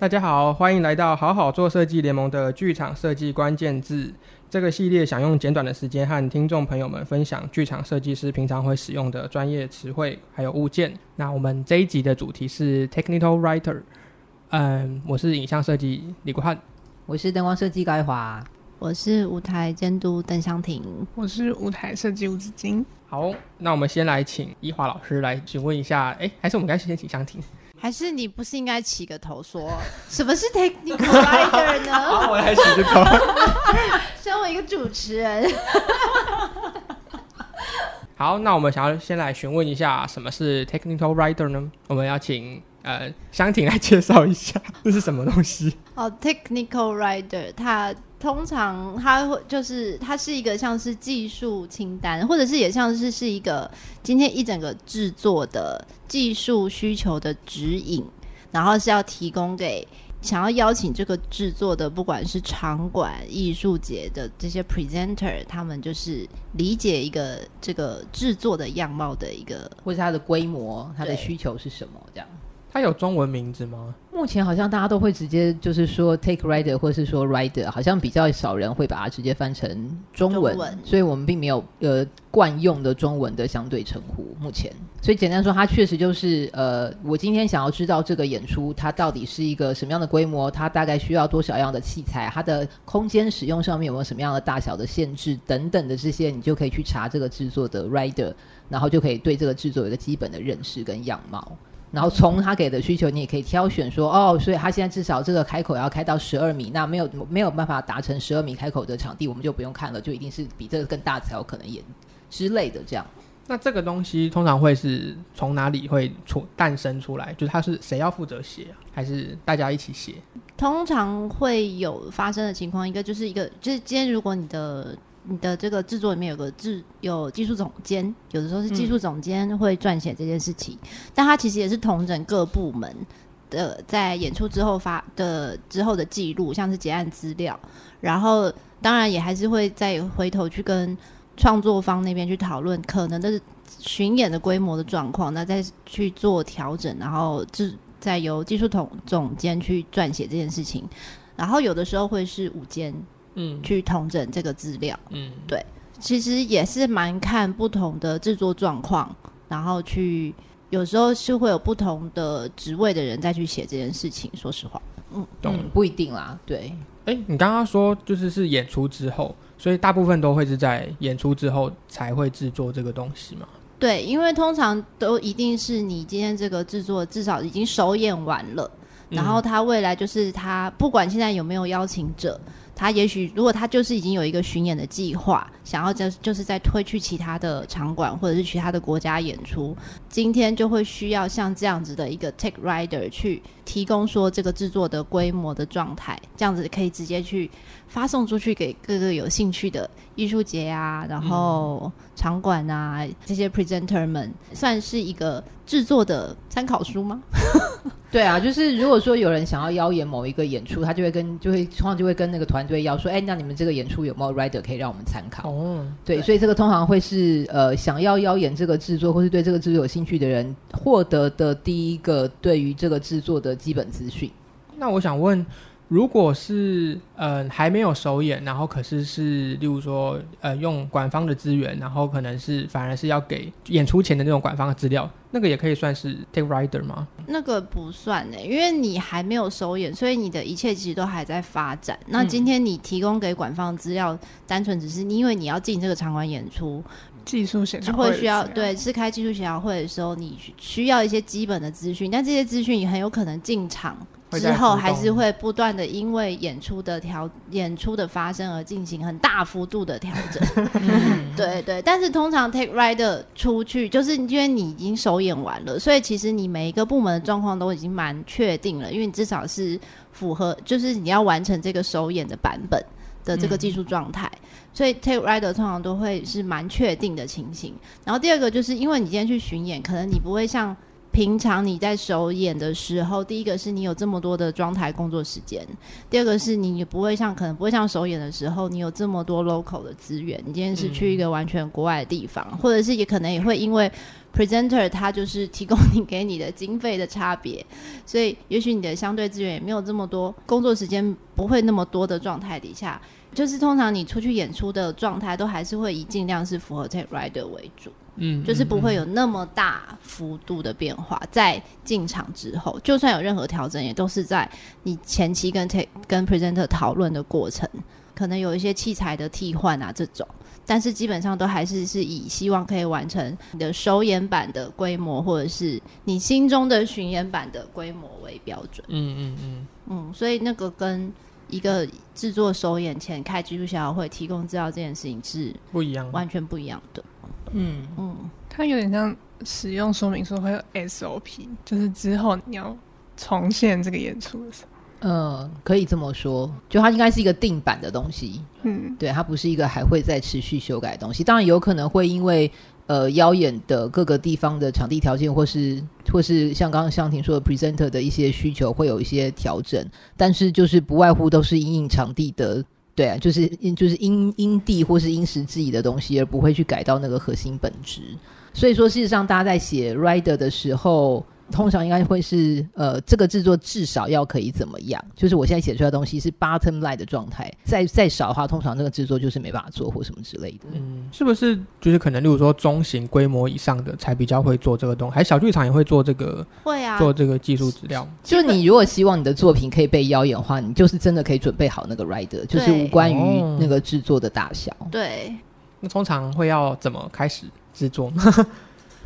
大家好，欢迎来到好好做设计联盟的剧场设计关键字这个系列，想用简短的时间和听众朋友们分享剧场设计师平常会使用的专业词汇还有物件。那我们这一集的主题是 Technical Writer。嗯，我是影像设计李国汉，我是灯光设计高一华，我是舞台监督邓香婷，我是舞台设计吴子金。好，那我们先来请一华老师来询问一下，哎，还是我们该先请香婷？还是你不是应该起个头说 什么是 technical writer 呢？好，我来起个头。身为一个主持人，好，那我们想要先来询问一下什么是 technical writer 呢？我们要请呃香婷来介绍一下这是什么东西。哦、oh，technical writer 它。通常它会就是它是一个像是技术清单，或者是也像是是一个今天一整个制作的技术需求的指引，然后是要提供给想要邀请这个制作的，不管是场馆、艺术节的这些 presenter，他们就是理解一个这个制作的样貌的一个，或是它的规模、它的需求是什么这样。它有中文名字吗？目前好像大家都会直接就是说 take writer 或是说 writer，好像比较少人会把它直接翻成中文，中文，所以我们并没有呃惯用的中文的相对称呼。目前，所以简单说，它确实就是呃，我今天想要知道这个演出它到底是一个什么样的规模，它大概需要多少样的器材，它的空间使用上面有没有什么样的大小的限制等等的这些，你就可以去查这个制作的 writer，然后就可以对这个制作有一个基本的认识跟样貌。然后从他给的需求，你也可以挑选说，哦，所以他现在至少这个开口要开到十二米，那没有没有办法达成十二米开口的场地，我们就不用看了，就一定是比这个更大才有可能演之类的这样。那这个东西通常会是从哪里会出诞生出来？就是他是谁要负责写啊，还是大家一起写？通常会有发生的情况，一个就是一个就是今天如果你的。你的这个制作里面有个制有技术总监，有的时候是技术总监会撰写这件事情，但他其实也是统整各部门的在演出之后发的之后的记录，像是结案资料，然后当然也还是会再回头去跟创作方那边去讨论可能的巡演的规模的状况，那再去做调整，然后制再由技术总总监去撰写这件事情，然后有的时候会是舞监。嗯，去统整这个资料。嗯，对，其实也是蛮看不同的制作状况，然后去有时候是会有不同的职位的人再去写这件事情。说实话，嗯，懂，嗯，不一定啦。对，哎，你刚刚说就是是演出之后，所以大部分都会是在演出之后才会制作这个东西嘛？对，因为通常都一定是你今天这个制作至少已经首演完了，然后他未来就是他不管现在有没有邀请者。他也许，如果他就是已经有一个巡演的计划，想要就就是在推去其他的场馆或者是其他的国家演出，今天就会需要像这样子的一个 tech writer 去提供说这个制作的规模的状态，这样子可以直接去发送出去给各个有兴趣的艺术节啊，然后场馆啊这些 presenter 们，算是一个制作的参考书吗？对啊，就是如果说有人想要邀演某一个演出，他就会跟就会通常就会跟那个团队要说，哎，那你们这个演出有没有 writer 可以让我们参考？哦，对，对，所以这个通常会是呃想要邀演这个制作或是对这个制作有兴趣的人获得的第一个对于这个制作的基本资讯。那我想问。如果是呃还没有首演，然后可是是例如说呃用馆方的资源，然后可能是反而是要给演出前的那种馆方的资料，那个也可以算是 take writer 吗？那个不算呢，因为你还没有首演，所以你的一切其实都还在发展。那今天你提供给馆方资料，单纯只是因为你要进这个场馆演出，技术协调会需要对，是开技术协调会的时候，你需要一些基本的资讯，但这些资讯也很有可能进场。之后还是会不断的因为演出的调演出的发生而进行很大幅度的调整，嗯、对对。但是通常 tech writer 出去，就是因为你已经首演完了，所以其实你每一个部门的状况都已经蛮确定了，因为你至少是符合，就是你要完成这个首演的版本的这个技术状态，嗯、所以 tech writer 通常都会是蛮确定的情形。然后第二个就是因为你今天去巡演，可能你不会像。平常你在首演的时候，第一个是你有这么多的装台工作时间，第二个是你不会像可能不会像首演的时候，你有这么多 local 的资源。你今天是去一个完全国外的地方，嗯、或者是也可能也会因为 presenter 他就是提供你给你的经费的差别，所以也许你的相对资源也没有这么多，工作时间不会那么多的状态底下，就是通常你出去演出的状态都还是会以尽量是符合 take rider 为主。嗯，就是不会有那么大幅度的变化，在进场之后，就算有任何调整，也都是在你前期跟 take 跟 presenter 讨论的过程，可能有一些器材的替换啊这种，但是基本上都还是是以希望可以完成你的首演版的规模，或者是你心中的巡演版的规模为标准。嗯嗯嗯。嗯，所以那个跟一个制作首演前开技术协调会提供资料这件事情是不一样，完全不一样的。嗯。嗯，它有点像使用说明书会有 SOP，就是之后你要重现这个演出的时候，呃，可以这么说，就它应该是一个定版的东西，嗯，对，它不是一个还会再持续修改的东西。当然有可能会因为呃邀演的各个地方的场地条件，或是或是像刚刚香婷说的 presenter 的一些需求会有一些调整，但是就是不外乎都是因应场地的。对啊，就是因就是因因地或是因时制宜的东西，而不会去改到那个核心本质。所以说，事实上，大家在写 rider 的时候。通常应该会是呃，这个制作至少要可以怎么样？就是我现在写出来的东西是 bottom line 的状态，再再少的话，通常那个制作就是没办法做或什么之类的。嗯，是不是就是可能，例如说中型规模以上的才比较会做这个东西，还是小剧场也会做这个？会啊，做这个技术资料。就你如果希望你的作品可以被妖演的话，你就是真的可以准备好那个 rider，就是无关于那个制作的大小。对，那通常会要怎么开始制作？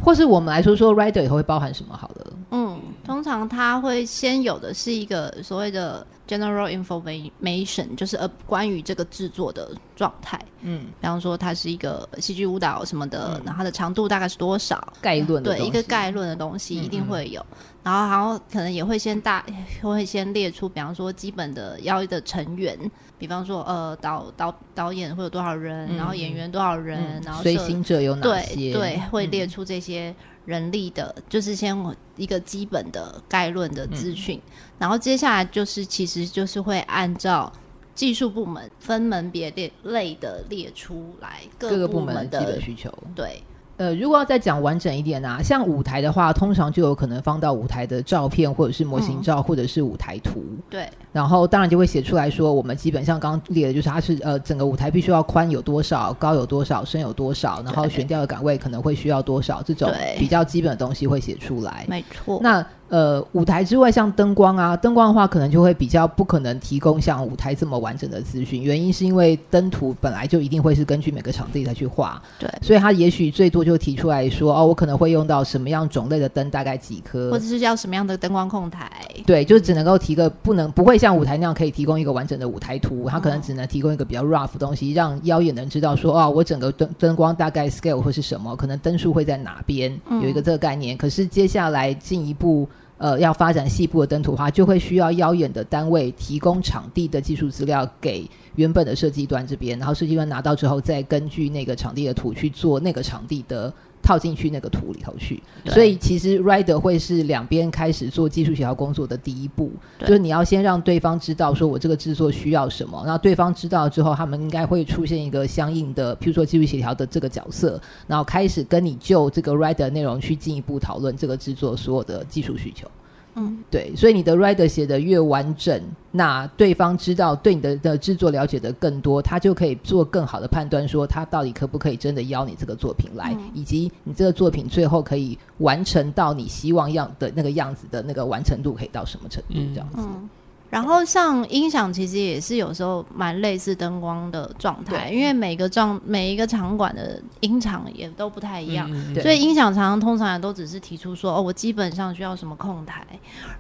或是我们来说说 rider 以后会包含什么？好了，嗯，通常它会先有的是一个所谓的 general information，就是呃关于这个制作的状态，嗯，比方说它是一个戏剧舞蹈什么的，嗯、然后它的长度大概是多少，概论对一个概论的东西一定会有，嗯。嗯然后然后可能也会先大 会先列出，比方说基本的要的成员，比方说呃导导导演会有多少人，嗯、然后演员多少人，嗯、然后随行者有哪些，对对，会列出这些人力的，嗯、就是先一个基本的概论的资讯，嗯、然后接下来就是其实就是会按照技术部门分门别列类的列出来各个部门的基本需求，对。呃，如果要再讲完整一点啊，像舞台的话，通常就有可能放到舞台的照片，或者是模型照，嗯、或者是舞台图。对。然后当然就会写出来说，我们基本上刚刚列的就是它是呃整个舞台必须要宽有多少，高有多少，深有多少，然后悬吊的岗位可能会需要多少，这种比较基本的东西会写出来。没错。那。呃，舞台之外，像灯光啊，灯光的话，可能就会比较不可能提供像舞台这么完整的资讯。原因是因为灯图本来就一定会是根据每个场地再去画，对，所以他也许最多就提出来说，哦，我可能会用到什么样种类的灯，大概几颗，或者是要什么样的灯光控台。对，就只能够提个不能不会像舞台那样可以提供一个完整的舞台图，他可能只能提供一个比较 rough 的东西，让妖也能知道说，哦，我整个灯灯光大概 scale 会是什么，可能灯数会在哪边，有一个这个概念。嗯、可是接下来进一步。呃，要发展细部的灯图的话，就会需要邀演的单位提供场地的技术资料给原本的设计端这边，然后设计端拿到之后，再根据那个场地的图去做那个场地的套进去那个图里头去。所以其实 rider 会是两边开始做技术协调工作的第一步，就是你要先让对方知道说我这个制作需要什么，那对方知道之后，他们应该会出现一个相应的，譬如说技术协调的这个角色，然后开始跟你就这个 rider 内容去进一步讨论这个制作所有的技术需求。嗯，对，所以你的 rider 写得越完整，那对方知道对你的的制作了解的更多，他就可以做更好的判断，说他到底可不可以真的邀你这个作品来，嗯、以及你这个作品最后可以完成到你希望样的那个样子的那个完成度可以到什么程度，这样子。嗯嗯然后像音响，其实也是有时候蛮类似灯光的状态，因为每个状每一个场馆的音场也都不太一样，嗯、所以音响常常通常也都只是提出说，哦，我基本上需要什么控台，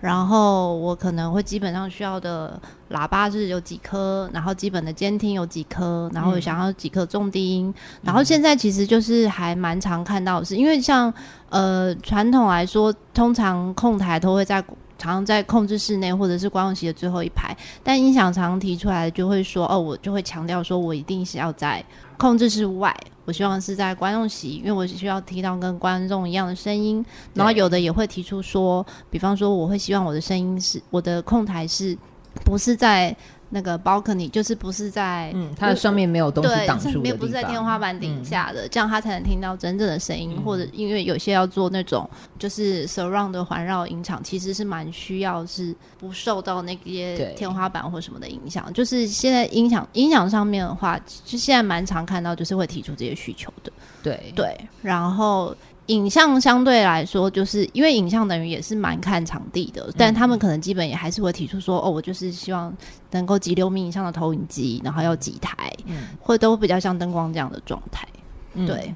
然后我可能会基本上需要的喇叭是有几颗，然后基本的监听有几颗，然后想要几颗重低音，嗯、然后现在其实就是还蛮常看到的是，因为像呃传统来说，通常控台都会在。常常在控制室内或者是观众席的最后一排，但音响常常提出来就会说，哦，我就会强调说，我一定是要在控制室外我希望是在观众席，因为我需要听到跟观众一样的声音。然后有的也会提出说，比方说我会希望我的声音是我的控台是不是在。那个 balcony 就是不是在，嗯，它的上面没有东西挡住的对，不是在天花板底下的，嗯、这样他才能听到真正的声音。嗯、或者因为有些要做那种就是 surround 的环绕音场，其实是蛮需要是不受到那些天花板或什么的影响。就是现在音响音响上面的话，就现在蛮常看到，就是会提出这些需求的。对对，然后。影像相对来说，就是因为影像等于也是蛮看场地的，嗯、但他们可能基本也还是会提出说，哦，我就是希望能够几六米以上的投影机，然后要几台，嗯，或者都比较像灯光这样的状态，嗯、对。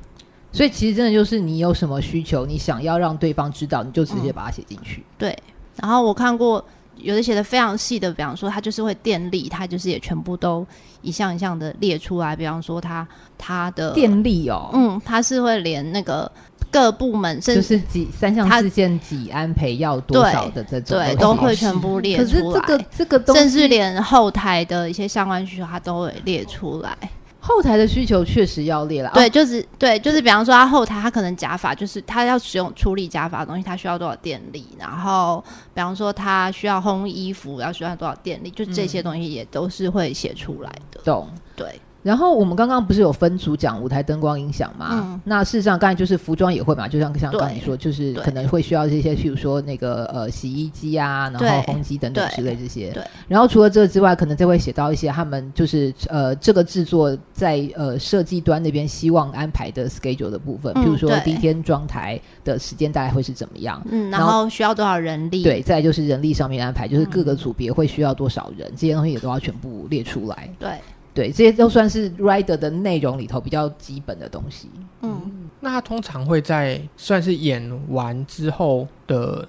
所以其实真的就是你有什么需求，你想要让对方知道，你就直接把它写进去、嗯。对。然后我看过有的写的非常细的，比方说他就是会电力，他就是也全部都一项一项的列出来，比方说他他的电力哦，嗯，他是会连那个。各部门甚至就是几三项事件几安培要多少的这种，对，都会全部列出来。可是这个这个东西，甚至连后台的一些相关需求，它都会列出来。后台的需求确实要列了，对，就是对，就是比方说，他后台他可能假发，就是他要使用处理假发的东西，他需要多少电力？然后，比方说他需要烘衣服，要需要多少电力？就这些东西也都是会写出来的。懂，对。然后我们刚刚不是有分组讲舞台灯光音响嘛？嗯、那事实上刚才就是服装也会嘛，就像像刚才你说，就是可能会需要这些，譬如说那个呃洗衣机啊，然后烘机等等之类这些。对。然后除了这个之外，可能就会写到一些他们就是呃这个制作在呃设计端那边希望安排的 schedule 的部分，嗯、譬如说第一天装台的时间大概会是怎么样？嗯。然后需要多少人力？对。再来就是人力上面安排，就是各个组别会需要多少人，嗯、这些东西也都要全部列出来。对。对，这些都算是 rider 的内容里头比较基本的东西。嗯，那他通常会在算是演完之后的，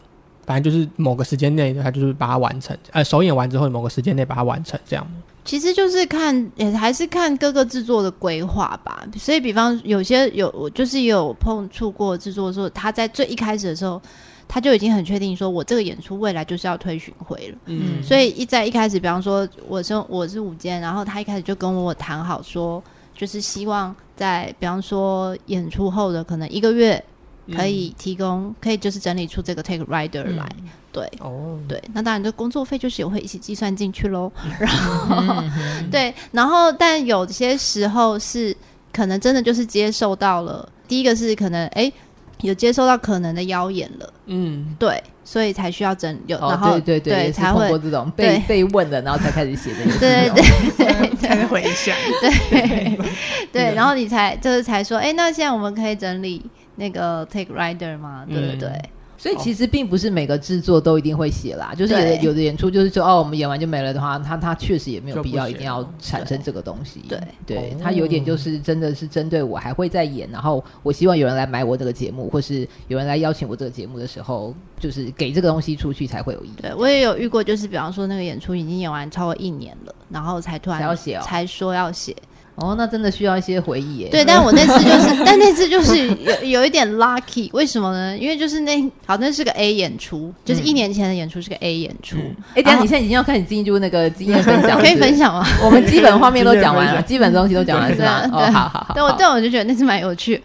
反正就是某个时间内，他就是把它完成。呃，首演完之后某个时间内把它完成，这样。其实就是看，也还是看各个制作的规划吧。所以，比方有些有，我就是有碰触过制作的时候，他在最一开始的时候。他就已经很确定说，我这个演出未来就是要推巡回了。嗯，所以一在一开始，比方说我是我是舞间，然后他一开始就跟我谈好说，就是希望在比方说演出后的可能一个月，可以提供，嗯、可以就是整理出这个 take rider 来。嗯、对，哦，对，那当然这工作费就是也会一起计算进去喽。然后，对，然后但有些时候是可能真的就是接受到了，第一个是可能哎。欸有接收到可能的妖言了，嗯，对，所以才需要整有，然后对对对，才会这种被被问的，然后才开始写的，对对 对，才回想，对。对，然后你才就是才说，哎，那现在我们可以整理那个 take rider 吗？对对对。所以其实并不是每个制作都一定会写啦，就是有的有的演出就是说哦，我们演完就没了的话，他他确实也没有必要一定要产生这个东西。对对，他有点就是真的是针对我还会再演，然后我希望有人来买我这个节目，或是有人来邀请我这个节目的时候，就是给这个东西出去才会有意义。对，我也有遇过，就是比方说那个演出已经演完超过一年了，然后才突然才要写，才说要写。哦，那真的需要一些回忆耶。对，但我那次就是，但那次就是有有一点 lucky，为什么呢？因为就是那好，那是个 A 演出，就是一年前的演出是个 A 演出。哎，等下你现在已经要开始进入那个经验分享，可以分享吗？我们基本画面都讲完了，基本东西都讲完是吧？哦，好好好。但，我但我就觉得那次蛮有趣。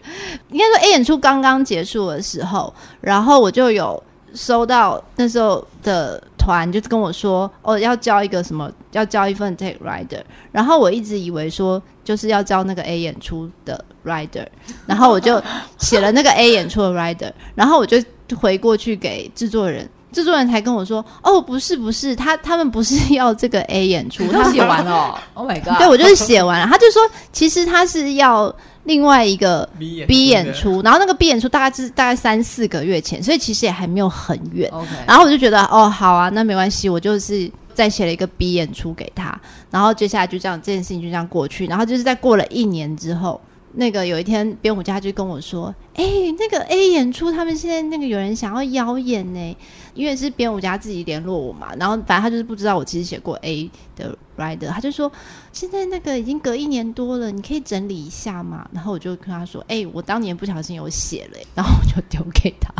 应该说 A 演出刚刚结束的时候，然后我就有收到那时候的。团就跟我说哦，要交一个什么，要交一份 take rider，然后我一直以为说就是要交那个 A 演出的 rider，然后我就写了那个 A 演出的 rider，然后我就回过去给制作人，制作人才跟我说哦，不是不是，他他们不是要这个 A 演出，他写完了，Oh my god，对我就是写完了，他就说其实他是要。另外一个 B 演出，然后那个 B 演出大概是大概三四个月前，所以其实也还没有很远。然后我就觉得哦，好啊，那没关系，我就是再写了一个 B 演出给他，然后接下来就这样，这件事情就这样过去。然后就是在过了一年之后，那个有一天编舞家就跟我说：“哎，那个 A 演出他们现在那个有人想要邀演呢。”因为是编舞家自己联络我嘛，然后反正他就是不知道我其实写过 A 的 rider，他就说现在那个已经隔一年多了，你可以整理一下嘛。然后我就跟他说：“哎、我当年不小心有写了。”然后我就丢给他，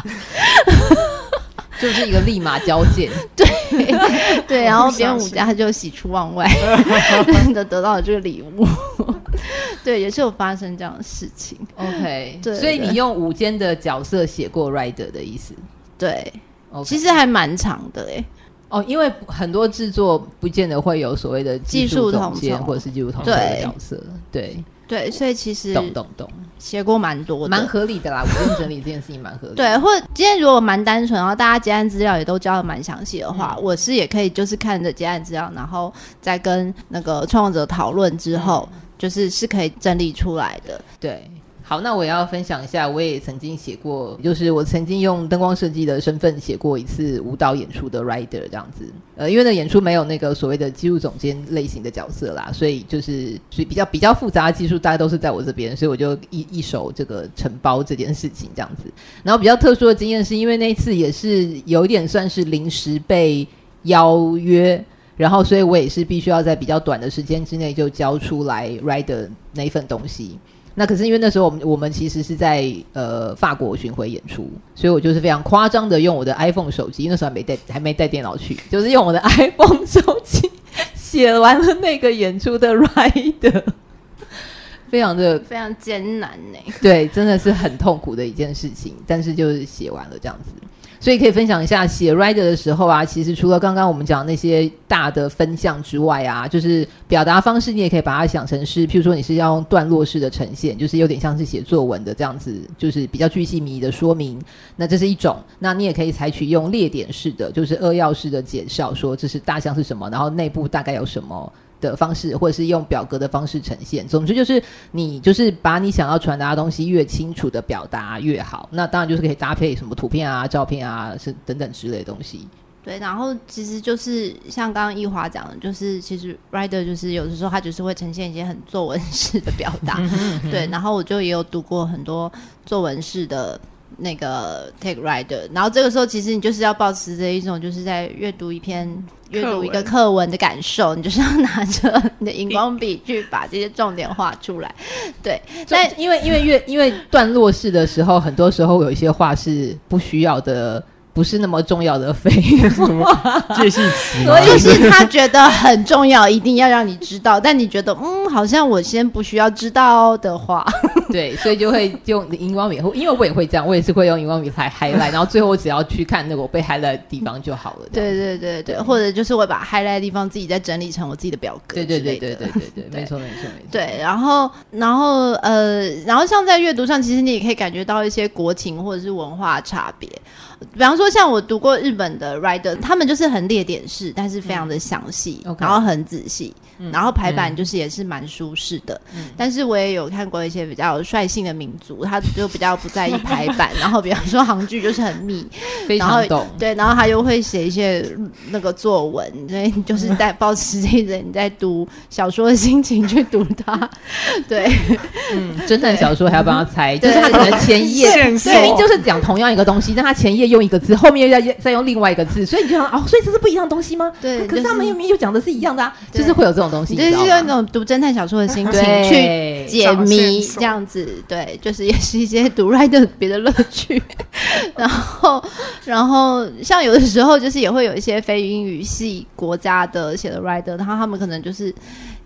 就是一个立马交件。对 对，然后编舞家他就喜出望外 的得到了这个礼物。对，也是有发生这样的事情。OK，对，所以你用五间的角色写过 rider 的意思？对，okay. 其实还蛮长的哎、欸。哦，因为很多制作不见得会有所谓的技术总监或者是技术统筹的角色，对对，所以其实懂懂懂，写过蛮多的，蛮合理的啦。我认整理这件事情蛮合理的。对，或者今天如果蛮单纯，然后大家结案资料也都交的蛮详细的话，嗯，我是也可以就是看着结案资料，然后再跟那个创作者讨论之后，嗯，就是是可以整理出来的。对。好，那我也要分享一下，我也曾经写过，就是我曾经用灯光设计的身份写过一次舞蹈演出的 rider 这样子。呃，因为那演出没有那个所谓的技术总监类型的角色啦，所以就是所以比较比较复杂的技术，大家都是在我这边，所以我就一一手这个承包这件事情这样子。然后比较特殊的经验是因为那一次也是有一点算是临时被邀约，然后所以我也是必须要在比较短的时间之内就交出来 rider 那一份东西。那可是因为那时候我们我们其实是在呃法国巡回演出，所以我就是非常夸张的用我的 iPhone 手机，那时候还没带还没带电脑去，就是用我的 iPhone 手机写完了那个演出的 rider，非常的非常艰难呢。对，真的是很痛苦的一件事情，但是就是写完了这样子。所以可以分享一下写 rider 的时候啊，其实除了刚刚我们讲那些大的分项之外啊，就是表达方式，你也可以把它想成是，譬如说你是要用段落式的呈现，就是有点像是写作文的这样子，就是比较具细迷的说明。那这是一种，那你也可以采取用列点式的，就是扼要式的介绍，说这是大项是什么，然后内部大概有什么。的方式，或者是用表格的方式呈现。总之就是，你就是把你想要传达的东西越清楚的表达越好。那当然就是可以搭配什么图片啊、照片啊，是等等之类的东西。对，然后其实就是像刚刚易华讲的，就是其实 rider 就是有的时候他就是会呈现一些很作文式的表达。对，然后我就也有读过很多作文式的。那个 take rider，然后这个时候其实你就是要保持着一种就是在阅读一篇阅读一个课文的感受，你就是要拿着你的荧光笔去把这些重点画出来。对，但因为因为越因为段落式的时候，很多时候有一些话是不需要的。不是那么重要的废话，介系词，就是 他觉得很重要，一定要让你知道。但你觉得，嗯，好像我先不需要知道的话，对，所以就会用荧光笔，因为我也会这样，我也是会用荧光笔来 highlight，然后最后我只要去看那个我被 highlight 的地方就好了。对对对对，或者就是我把 highlight 的地方自己再整理成我自己的表格。对对对对对对对，没错没错没错。对，然后然后呃，然后像在阅读上，其实你也可以感觉到一些国情或者是文化差别。比方说，像我读过日本的 rider，他们就是很列点式，但是非常的详细，嗯 okay. 然后很仔细。嗯、然后排版就是也是蛮舒适的、嗯，但是我也有看过一些比较率性的民族，他就比较不在意排版，然后比方说行距就是很密，非常懂，对，然后他又会写一些那个作文，所以就是在保持这个你在读小说的心情去读它，对，嗯，侦探小说还要帮他猜，就是他可能前一页明明就是讲同样一个东西，但他前一页用一个字，后面又要再用另外一个字，所以你就想哦，所以这是不一样的东西吗？对，啊、可是他们明明又讲的是一样的啊，就是会有这种。东西，就是用那种读侦探小说的心情去解谜，这样子，对，就是也是一些读 rider 别的乐趣。然后，然后像有的时候，就是也会有一些非英语系国家的写的 rider，然后他们可能就是。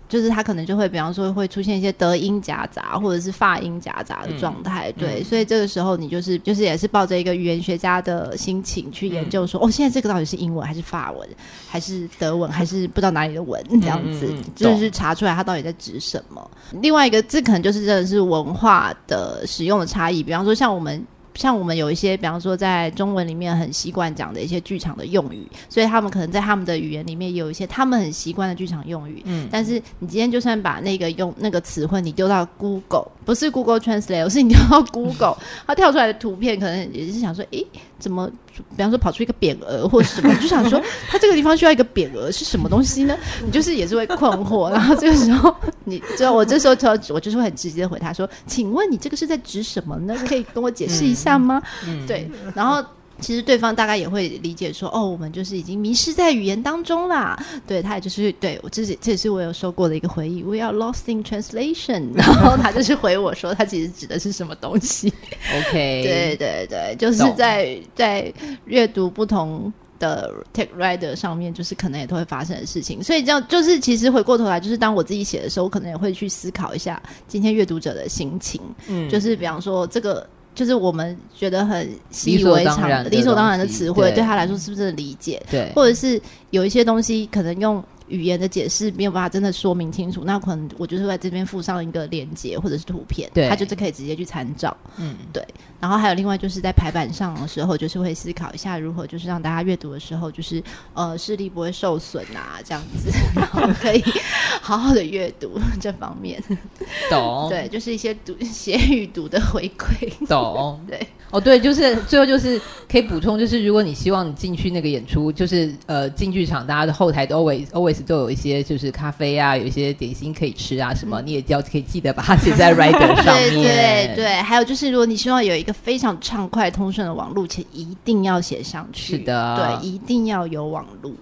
就是他可能就会，比方说会出现一些德音夹杂或者是发音夹杂的状态，嗯，对，所以这个时候你就是就是也是抱着一个语言学家的心情去研究说，哦，现在这个到底是英文还是法文，还是德文，还是不知道哪里的文，这样子，嗯，就是查出来它到底在指什么。另外一个这可能就是真的是文化的使用的差异，比方说像我们。像我们有一些，比方说在中文里面很习惯讲的一些剧场的用语，所以他们可能在他们的语言里面有一些他们很习惯的剧场用语。嗯，但是你今天就算把那个用那个词汇你丢到 Google，不是 Google Translate，而是你丢到 Google，它跳出来的图片可能也是想说，诶，怎么？比方说跑出一个匾额 或什么，就想说它这个地方需要一个匾额是什么东西呢？你就是也是会困惑。然后这个时候，你知道我这时候就我就是会很直接的回答说：“请问你这个是在指什么呢？可以跟我解释一下吗？”嗯，对，然后。其实对方大概也会理解说，哦，我们就是已经迷失在语言当中啦。对，他也就是对我，自己这也是我有说过的一个回忆。We are lost in translation。然后他就是回我说，他其实指的是什么东西。OK，对对对，就是在在阅读不同的 Take Rider 上面，就是可能也都会发生的事情。所以这样就是其实回过头来，就是当我自己写的时候，我可能也会去思考一下今天阅读者的心情。嗯，就是比方说这个。就是我们觉得很习以为常、理所当然的词汇，对他来说是不是理解？对，或者是有一些东西可能用。语言的解释没有办法真的说明清楚，那可能我就是在这边附上一个链接或者是图片，对，他就是可以直接去参照。嗯，对。然后还有另外就是在排版上的时候，就是会思考一下如何就是让大家阅读的时候，就是呃视力不会受损啊，这样子，然后可以好好的阅读这方面。懂。对，就是一些读写与读的回馈。懂。对。哦，对，就是最后就是可以补充，就是如果你希望你进去那个演出，就是呃进剧场，大家的后台都 always always 都有一些就是咖啡啊，有一些点心可以吃啊，什么、嗯、你也要可以记得把它写在 rider 上面。对对对，还有就是如果你希望有一个非常畅快通顺的网路，且一定要写上去。是的，对，一定要有网路。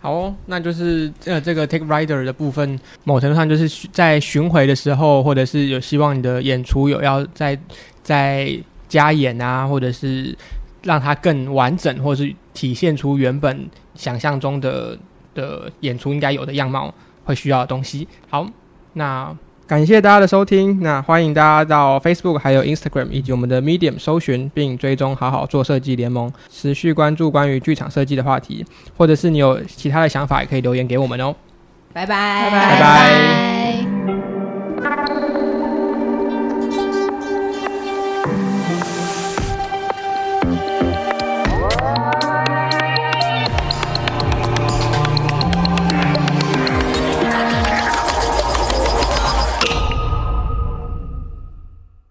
好、哦，那就是呃这个 take rider 的部分，某程度上就是在巡回的时候，或者是有希望你的演出有要在在。加演啊，或者是让它更完整，或者是体现出原本想象中的的演出应该有的样貌，会需要的东西。好，那感谢大家的收听，那欢迎大家到 Facebook、还有 Instagram 以及我们的 Medium 搜寻并追踪好好做设计联盟，持续关注关于剧场设计的话题，或者是你有其他的想法，也可以留言给我们哦。拜拜，拜拜。